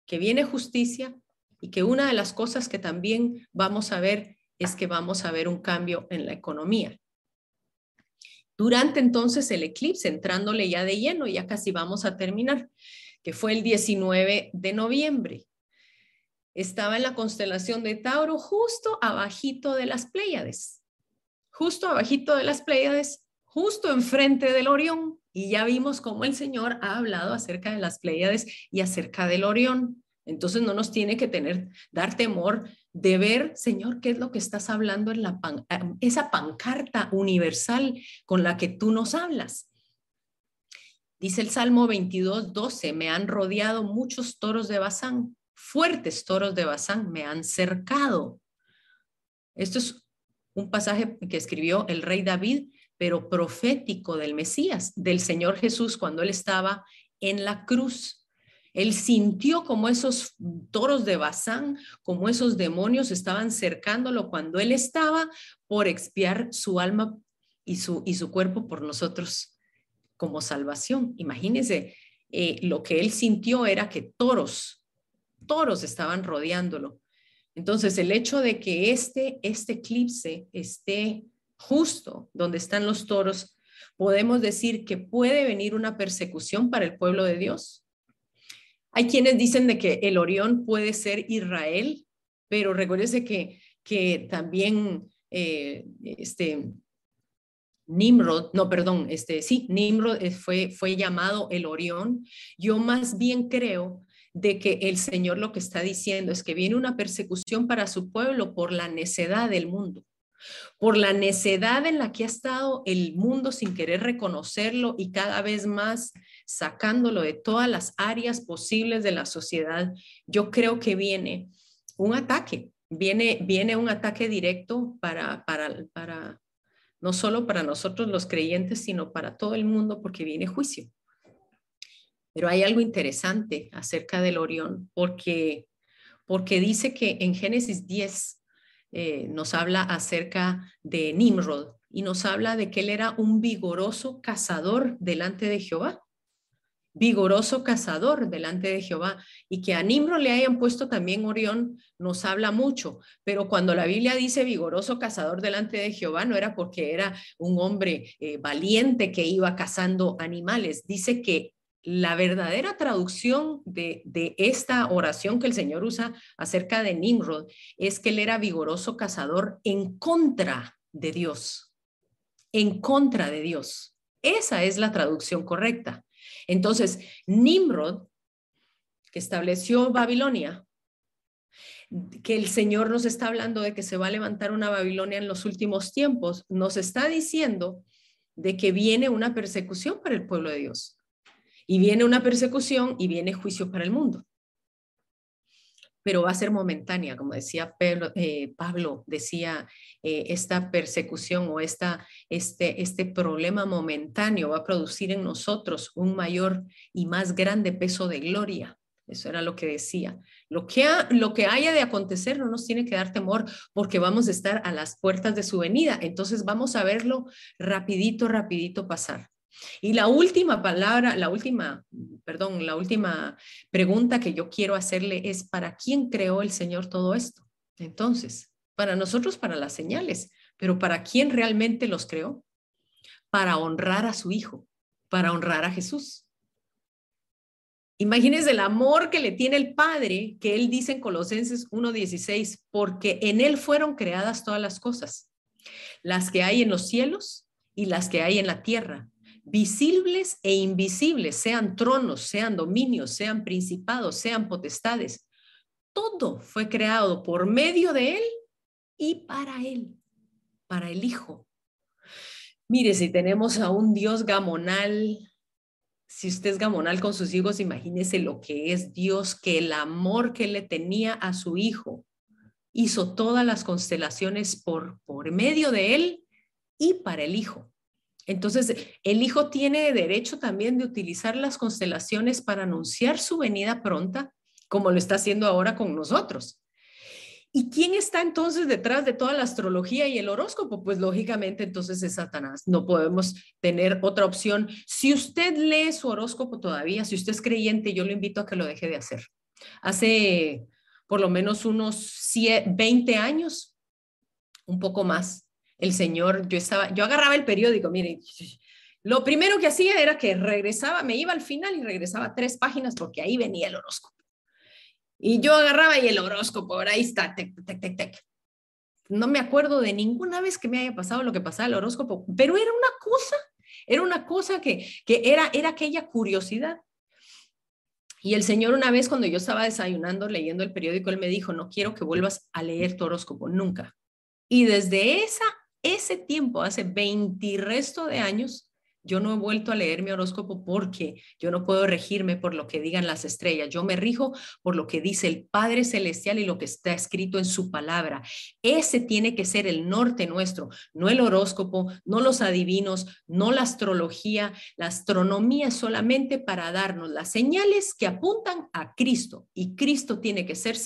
que viene justicia y que una de las cosas que también vamos a ver es que vamos a ver un cambio en la economía. Durante entonces el eclipse, entrándole ya de lleno, ya casi vamos a terminar, que fue el 19 de noviembre. Estaba en la constelación de Tauro, justo abajito de las Pléyades, justo abajito de las Pléyades, justo enfrente del Orión. Y ya vimos cómo el Señor ha hablado acerca de las Pléyades y acerca del Orión. Entonces no nos tiene que tener, dar temor de ver, Señor, qué es lo que estás hablando en la esa pancarta universal con la que tú nos hablas. Dice el Salmo 22, 12, me han rodeado muchos toros de Bazán, fuertes toros de Bazán me han cercado. Esto es un pasaje que escribió el rey David, pero profético del Mesías, del Señor Jesús, cuando él estaba en la cruz. Él sintió como esos toros de Bazán, como esos demonios estaban cercándolo cuando él estaba por expiar su alma y su, y su cuerpo por nosotros como salvación. Imagínense, eh, lo que él sintió era que toros, toros estaban rodeándolo. Entonces, el hecho de que este, este eclipse esté justo donde están los toros, podemos decir que puede venir una persecución para el pueblo de Dios. Hay quienes dicen de que el Orión puede ser Israel, pero recuérdese que, que también eh, este, Nimrod, no, perdón, este, sí, Nimrod eh, fue, fue llamado el Orión. Yo más bien creo de que el Señor lo que está diciendo es que viene una persecución para su pueblo por la necedad del mundo, por la necedad en la que ha estado el mundo sin querer reconocerlo y cada vez más sacándolo de todas las áreas posibles de la sociedad. Yo creo que viene un ataque, viene, viene un ataque directo para, para, para no solo para nosotros los creyentes, sino para todo el mundo, porque viene juicio. Pero hay algo interesante acerca del Orión, porque, porque dice que en Génesis 10 eh, nos habla acerca de Nimrod y nos habla de que él era un vigoroso cazador delante de Jehová. Vigoroso cazador delante de Jehová. Y que a Nimro le hayan puesto también Orión nos habla mucho, pero cuando la Biblia dice vigoroso cazador delante de Jehová no era porque era un hombre eh, valiente que iba cazando animales, dice que la verdadera traducción de, esta oración que el Señor usa acerca de Nimrod es que él era vigoroso cazador en contra de Dios, en contra de Dios. Esa es la traducción correcta. Entonces, Nimrod, que estableció Babilonia, que el Señor nos está hablando de que se va a levantar una Babilonia en los últimos tiempos, nos está diciendo de que viene una persecución para el pueblo de Dios. Y viene una persecución y viene juicio para el mundo pero va a ser momentánea, como decía eh, Pablo, decía, eh, esta persecución o esta, este, este problema momentáneo va a producir en nosotros un mayor y más grande peso de gloria. Eso era lo que decía. Lo que, lo que haya de acontecer no nos tiene que dar temor porque vamos a estar a las puertas de su venida. Entonces vamos a verlo rapidito, rapidito pasar. Y la última palabra, la última, perdón, la última pregunta que yo quiero hacerle es, ¿para quién creó el Señor todo esto? Entonces, para nosotros, para las señales, pero ¿para quién realmente los creó? Para honrar a su Hijo, para honrar a Jesús. Imagínense el amor que le tiene el Padre, que él dice en Colosenses 1.16, porque en él fueron creadas todas las cosas, las que hay en los cielos y las que hay en la tierra, visibles e invisibles, sean tronos, sean dominios, sean principados, sean potestades. Todo fue creado por medio de Él y para Él, para el Hijo. Mire, si tenemos a un Dios gamonal, si usted es gamonal con sus hijos, imagínese lo que es Dios, que el amor que le tenía a su Hijo hizo todas las constelaciones por, por medio de Él y para el Hijo. Entonces, el Hijo tiene derecho también de utilizar las constelaciones para anunciar su venida pronta, como lo está haciendo ahora con nosotros. ¿Y quién está entonces detrás de toda la astrología y el horóscopo? Pues lógicamente entonces es Satanás. No podemos tener otra opción. Si usted lee su horóscopo todavía, si usted es creyente, yo lo invito a que lo deje de hacer. Hace por lo menos unos 20 años, un poco más, el Señor, yo estaba, yo agarraba el periódico, mire, lo primero que hacía era que regresaba, me iba al final y regresaba tres páginas porque ahí venía el horóscopo. Y yo agarraba y el horóscopo, ahora ahí está, tec, tec, tec, tec. No me acuerdo de ninguna vez que me haya pasado lo que pasaba el horóscopo, pero era una cosa, era una cosa que, que era, era aquella curiosidad. Y el Señor una vez cuando yo estaba desayunando, leyendo el periódico, Él me dijo, no quiero que vuelvas a leer tu horóscopo, nunca. Y desde esa ese tiempo, hace 20 resto de años, Yo no he vuelto a leer mi horóscopo porque yo no puedo regirme por lo que digan las estrellas. Yo me rijo por lo que dice el Padre Celestial y lo que está escrito en su palabra. Ese tiene que ser el norte nuestro, no el horóscopo, no los adivinos, no la astrología. La astronomía solamente para darnos las señales que apuntan a Cristo y Cristo tiene que ser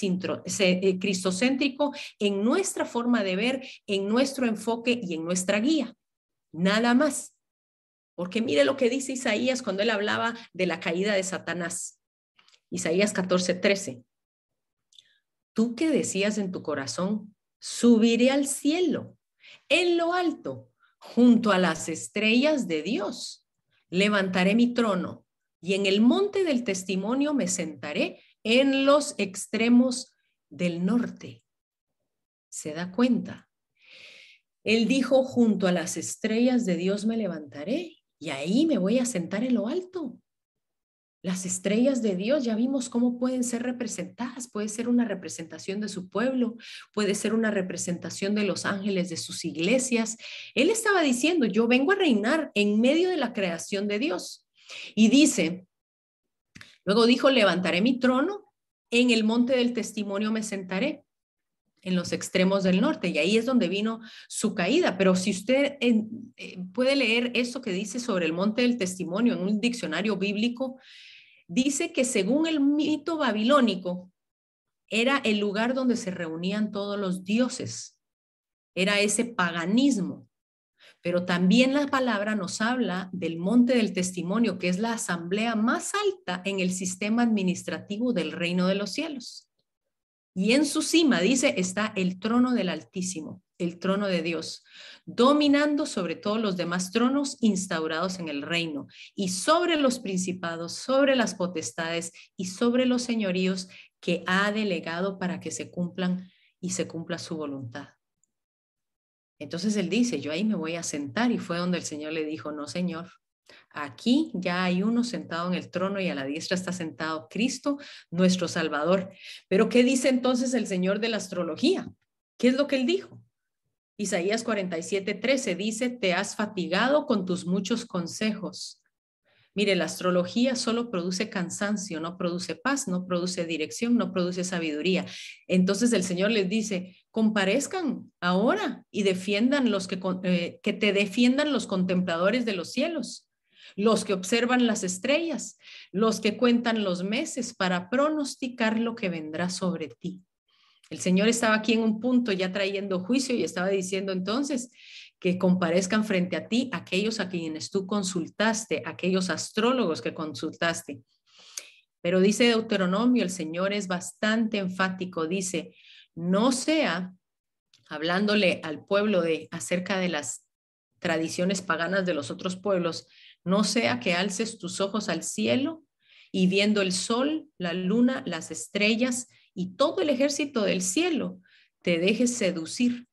eh, cristocéntrico en nuestra forma de ver, en nuestro enfoque y en nuestra guía. Nada más. Porque mire lo que dice Isaías cuando él hablaba de la caída de Satanás. Isaías 14, 13. Tú que decías en tu corazón, subiré al cielo, en lo alto, junto a las estrellas de Dios. Levantaré mi trono y en el monte del testimonio me sentaré en los extremos del norte. ¿Se da cuenta? Él dijo, junto a las estrellas de Dios me levantaré y ahí me voy a sentar en lo alto. Las estrellas de Dios, ya vimos cómo pueden ser representadas. Puede ser una representación de su pueblo, puede ser una representación de los ángeles de sus iglesias. Él estaba diciendo, yo vengo a reinar en medio de la creación de Dios. Y dice, luego dijo, levantaré mi trono, en el monte del testimonio me sentaré en los extremos del norte y ahí es donde vino su caída. Pero si usted eh, puede leer eso que dice sobre el monte del testimonio en un diccionario bíblico, dice que según el mito babilónico, era el lugar donde se reunían todos los dioses, era ese paganismo. Pero también la palabra nos habla del monte del testimonio, que es la asamblea más alta en el sistema administrativo del reino de los cielos. Y en su cima, dice, está el trono del Altísimo, el trono de Dios, dominando sobre todos los demás tronos instaurados en el reino y sobre los principados, sobre las potestades y sobre los señoríos que ha delegado para que se cumplan y se cumpla su voluntad. Entonces él dice, yo ahí me voy a sentar y fue donde el Señor le dijo, no, Señor, Aquí ya hay uno sentado en el trono y a la diestra está sentado Cristo, nuestro Salvador. Pero ¿qué dice entonces el Señor de la astrología? ¿Qué es lo que él dijo? Isaías 47, 13 dice, te has fatigado con tus muchos consejos. Mire, la astrología solo produce cansancio, no produce paz, no produce dirección, no produce sabiduría. Entonces el Señor les dice, comparezcan ahora y defiendan los que, eh, que te defiendan los contempladores de los cielos los que observan las estrellas, los que cuentan los meses para pronosticar lo que vendrá sobre ti. El Señor estaba aquí en un punto ya trayendo juicio y estaba diciendo entonces que comparezcan frente a ti aquellos a quienes tú consultaste, aquellos astrólogos que consultaste. Pero dice Deuteronomio, el Señor es bastante enfático, dice, no sea hablándole al pueblo de acerca de las tradiciones paganas de los otros pueblos, no sea que alces tus ojos al cielo y viendo el sol, la luna, las estrellas y todo el ejército del cielo, te dejes seducir,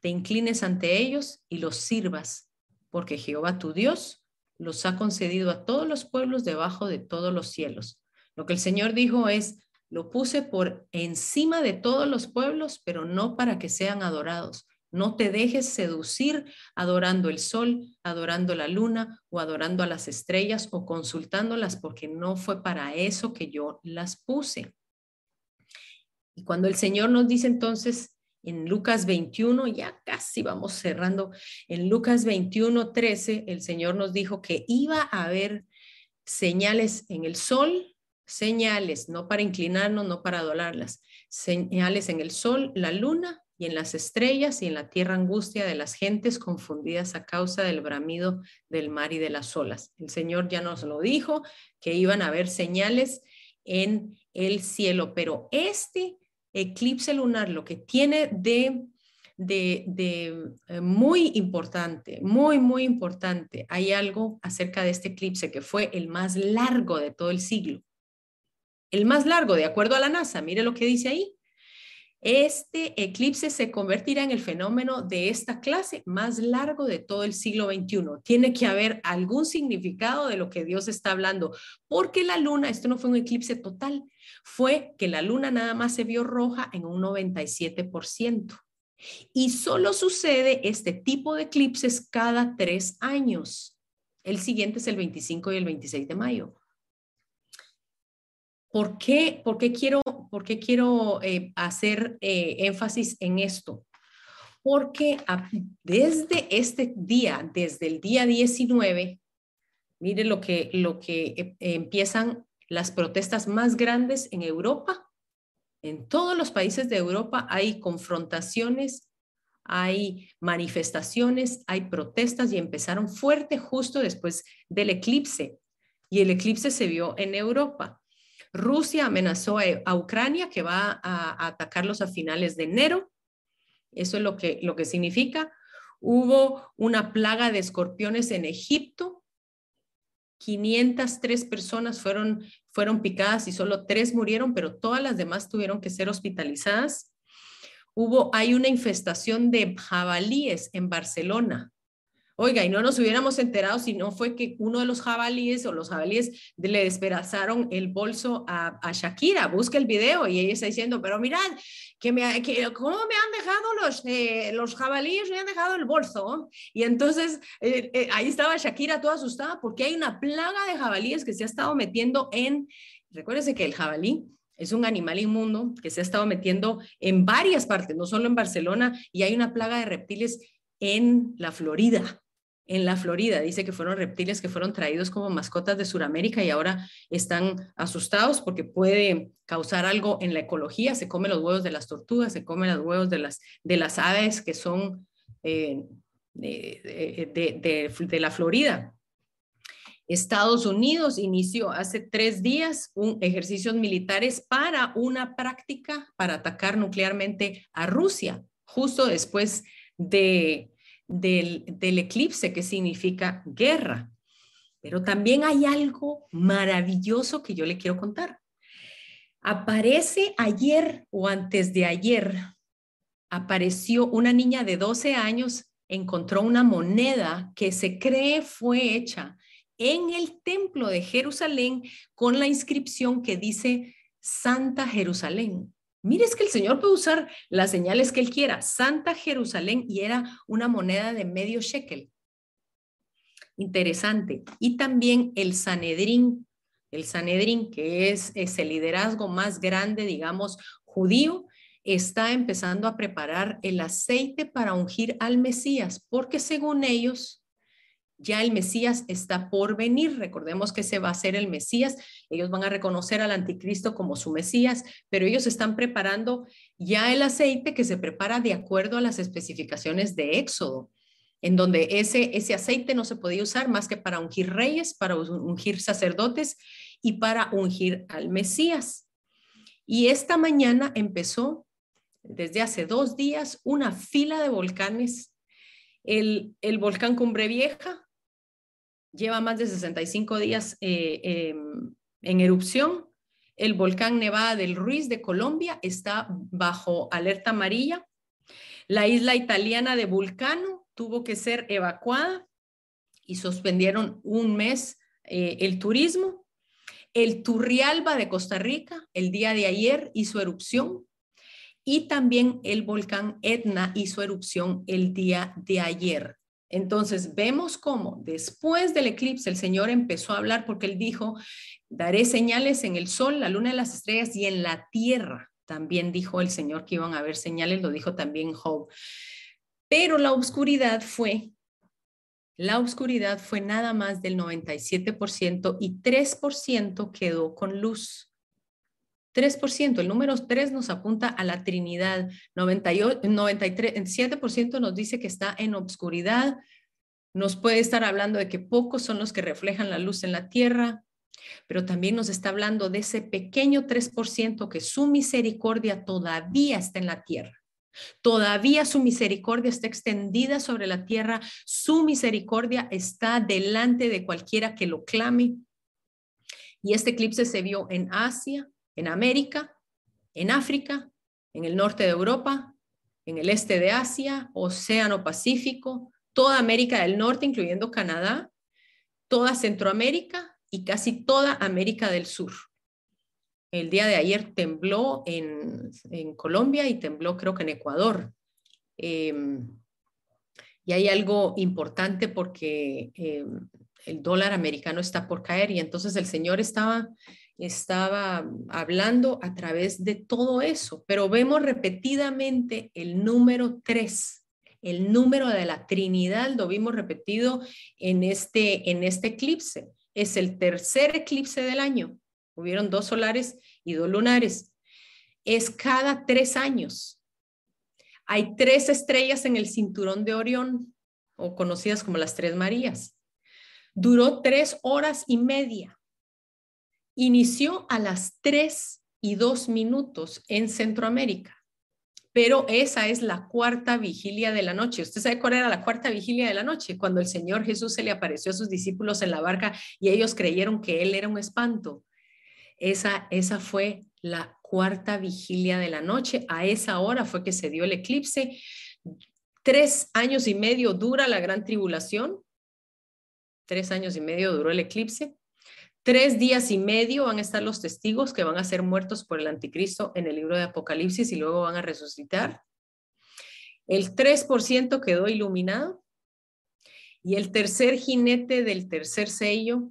te inclines ante ellos y los sirvas, porque Jehová tu Dios los ha concedido a todos los pueblos debajo de todos los cielos. Lo que el Señor dijo es, lo puse por encima de todos los pueblos, pero no para que sean adorados, no te dejes seducir adorando el sol, adorando la luna o adorando a las estrellas o consultándolas porque no fue para eso que yo las puse. Y cuando el Señor nos dice entonces en Lucas 21, ya casi vamos cerrando, en Lucas 21, 13, el Señor nos dijo que iba a haber señales en el sol, señales, no para inclinarnos, no para adorarlas, señales en el sol, la luna y en las estrellas y en la tierra angustia de las gentes confundidas a causa del bramido del mar y de las olas. El Señor ya nos lo dijo, que iban a haber señales en el cielo, pero este eclipse lunar lo que tiene de, eh, muy importante, muy, muy importante, hay algo acerca de este eclipse que fue el más largo de todo el siglo. El más largo, de acuerdo a la NASA, mire lo que dice ahí, este eclipse se convertirá en el fenómeno de esta clase más largo de todo el siglo XXI. Tiene que haber algún significado de lo que Dios está hablando, porque la luna, esto no fue un eclipse total, fue que la luna nada más se vio roja en un 97%. Y solo sucede este tipo de eclipses cada tres años. El siguiente es el 25 y el 26 de mayo. ¿Por qué, por quiero, por qué quiero eh, hacer eh, énfasis en esto? Porque desde este día, desde el día 19, mire lo que, lo que eh, empiezan las protestas más grandes en Europa. En todos los países de Europa hay confrontaciones, hay manifestaciones, hay protestas y empezaron fuerte justo después del eclipse. Y el eclipse se vio en Europa. Rusia amenazó a, Ucrania que va a, atacarlos a finales de enero. Eso es lo que, lo que significa. Hubo una plaga de escorpiones en Egipto. 503 personas fueron, fueron picadas y solo tres murieron, pero todas las demás tuvieron que ser hospitalizadas. Hubo, hay una infestación de jabalíes en Barcelona. Oiga, y no nos hubiéramos enterado si no fue que uno de los jabalíes o los jabalíes le despedazaron el bolso a, Shakira. Busca el video y ella está diciendo, pero mirad, que me, que, ¿cómo me han dejado los, eh, los jabalíes? Me han dejado el bolso. Y entonces eh, eh, ahí estaba Shakira toda asustada porque hay una plaga de jabalíes que se ha estado metiendo en, recuérdese que el jabalí es un animal inmundo que se ha estado metiendo en varias partes, no solo en Barcelona, y hay una plaga de reptiles en la Florida en la Florida. Dice que fueron reptiles que fueron traídos como mascotas de Sudamérica y ahora están asustados porque puede causar algo en la ecología. Se come los huevos de las tortugas, se come los huevos de las, de las aves que son eh, de, de, la Florida. Estados Unidos inició hace tres días un ejercicios militares para una práctica para atacar nuclearmente a Rusia, justo después de del, eclipse, que significa guerra. Pero también hay algo maravilloso que yo le quiero contar. Aparece ayer o antes de ayer, apareció una niña de 12 años, encontró una moneda que se cree fue hecha en el templo de Jerusalén con la inscripción que dice Santa Jerusalén. Mire, es que el Señor puede usar las señales que Él quiera. Santa Jerusalén y era una moneda de medio shekel. Interesante. Y también el Sanedrín, el Sanedrín, que es, es el liderazgo más grande, digamos, judío, está empezando a preparar el aceite para ungir al Mesías, porque según ellos, ya el Mesías está por venir. Recordemos que se va a ser el Mesías. Ellos van a reconocer al anticristo como su Mesías, pero ellos están preparando ya el aceite que se prepara de acuerdo a las especificaciones de Éxodo, en donde ese, ese aceite no se podía usar más que para ungir reyes, para ungir sacerdotes y para ungir al Mesías. Y esta mañana empezó, desde hace dos días, una fila de volcanes el, el, volcán Cumbre Vieja lleva más de 65 días eh, em, en erupción. El volcán Nevada del Ruiz de Colombia está bajo alerta amarilla. La isla italiana de Vulcano tuvo que ser evacuada y suspendieron un mes eh, el turismo. El Turrialba de Costa Rica el día de ayer hizo erupción y también el volcán Etna hizo erupción el día de ayer. Entonces vemos cómo después del eclipse el Señor empezó a hablar porque él dijo, daré señales en el sol, la luna y las estrellas y en la tierra. También dijo el Señor que iban a haber señales, lo dijo también Job. Pero la oscuridad fue, la oscuridad fue nada más del 97% y 3% quedó con luz. 3%, el número 3 nos apunta a la Trinidad, 97% nos dice que está en obscuridad, nos puede estar hablando de que pocos son los que reflejan la luz en la tierra, pero también nos está hablando de ese pequeño 3% que su misericordia todavía está en la tierra. Todavía su misericordia está extendida sobre la tierra, su misericordia está delante de cualquiera que lo clame. Y este eclipse se vio en Asia, en América, en África, en el norte de Europa, en el este de Asia, Océano Pacífico, toda América del Norte, incluyendo Canadá, toda Centroamérica y casi toda América del Sur. El día de ayer tembló en, Colombia y tembló creo que en Ecuador. Em, y hay algo importante porque em, el dólar americano está por caer y entonces el Señor estaba estaba hablando a través de todo eso, pero vemos repetidamente el número tres, el número de la Trinidad, lo vimos repetido en este, en este eclipse. Es el tercer eclipse del año. Hubieron dos solares y dos lunares. Es cada tres años. Hay tres estrellas en el cinturón de Orión, o conocidas como las tres Marías. Duró tres horas y media. Inició a las tres y dos minutos en Centroamérica, pero esa es la cuarta vigilia de la noche. ¿Usted sabe cuál era la cuarta vigilia de la noche? Cuando el Señor Jesús se le apareció a sus discípulos en la barca y ellos creyeron que Él era un espanto. Esa, esa fue la cuarta vigilia de la noche. A esa hora fue que se dio el eclipse. Tres años y medio dura la gran tribulación. Tres años y medio duró el eclipse. Tres días y medio van a estar los testigos que van a ser muertos por el anticristo en el libro de Apocalipsis y luego van a resucitar. El 3% quedó iluminado. Y el tercer jinete del tercer sello,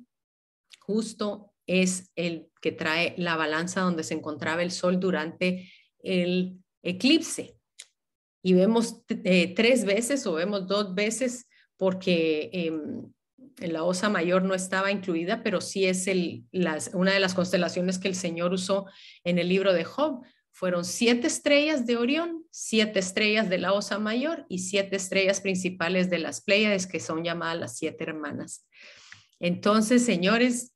justo es el que trae la balanza donde se encontraba el sol durante el eclipse. Y vemos eh, tres veces o vemos dos veces porque em, la Osa Mayor no estaba incluida, pero sí es el, una de las constelaciones que el Señor usó en el libro de Job. Fueron siete estrellas de Orión, siete estrellas de la Osa Mayor y siete estrellas principales de las Pléyades, que son llamadas las siete hermanas. Entonces, señores,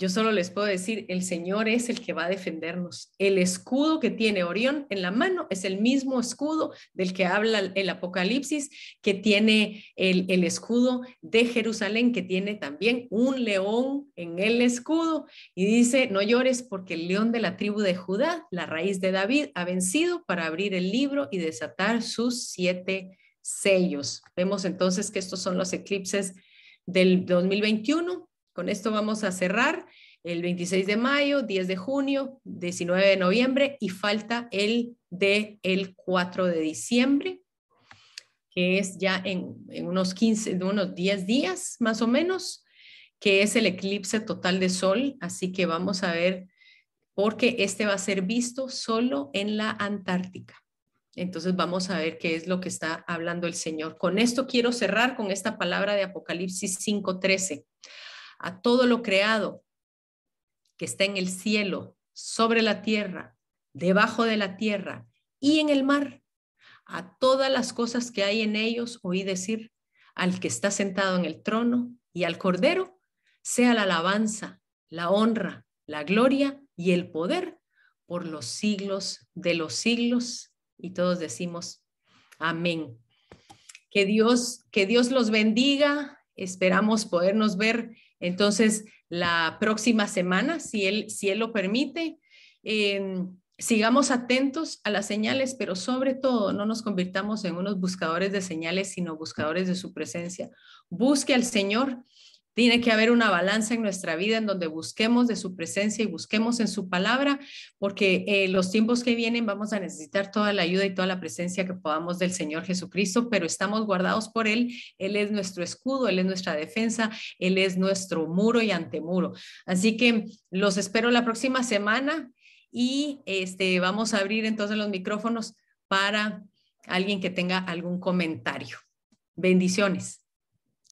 yo solo les puedo decir, el Señor es el que va a defendernos. El escudo que tiene Orión en la mano es el mismo escudo del que habla el Apocalipsis, que tiene el, el escudo de Jerusalén, que tiene también un león en el escudo. Y dice, no llores porque el león de la tribu de Judá, la raíz de David, ha vencido para abrir el libro y desatar sus siete sellos. Vemos entonces que estos son los eclipses del 2021 con esto vamos a cerrar el 26 de mayo, 10 de junio, 19 de noviembre y falta el de el 4 de diciembre, que es ya en, unos 15, de unos 10 días más o menos, que es el eclipse total de sol. Así que vamos a ver, porque este va a ser visto solo en la Antártica. Entonces vamos a ver qué es lo que está hablando el Señor. Con esto quiero cerrar con esta palabra de Apocalipsis 5:13 a todo lo creado que está en el cielo, sobre la tierra, debajo de la tierra y en el mar, a todas las cosas que hay en ellos, oí decir, al que está sentado en el trono y al cordero, sea la alabanza, la honra, la gloria y el poder por los siglos de los siglos. Y todos decimos, amén. Que Dios, que Dios los bendiga. Esperamos podernos ver entonces, la próxima semana, si él, si él lo permite, em, sigamos atentos a las señales, pero sobre todo no nos convirtamos en unos buscadores de señales, sino buscadores de su presencia. Busque al Señor tiene que haber una balanza en nuestra vida en donde busquemos de su presencia y busquemos en su palabra, porque eh, los tiempos que vienen vamos a necesitar toda la ayuda y toda la presencia que podamos del Señor Jesucristo, pero estamos guardados por Él. Él es nuestro escudo, Él es nuestra defensa, Él es nuestro muro y antemuro. Así que los espero la próxima semana y este, vamos a abrir entonces los micrófonos para alguien que tenga algún comentario. Bendiciones.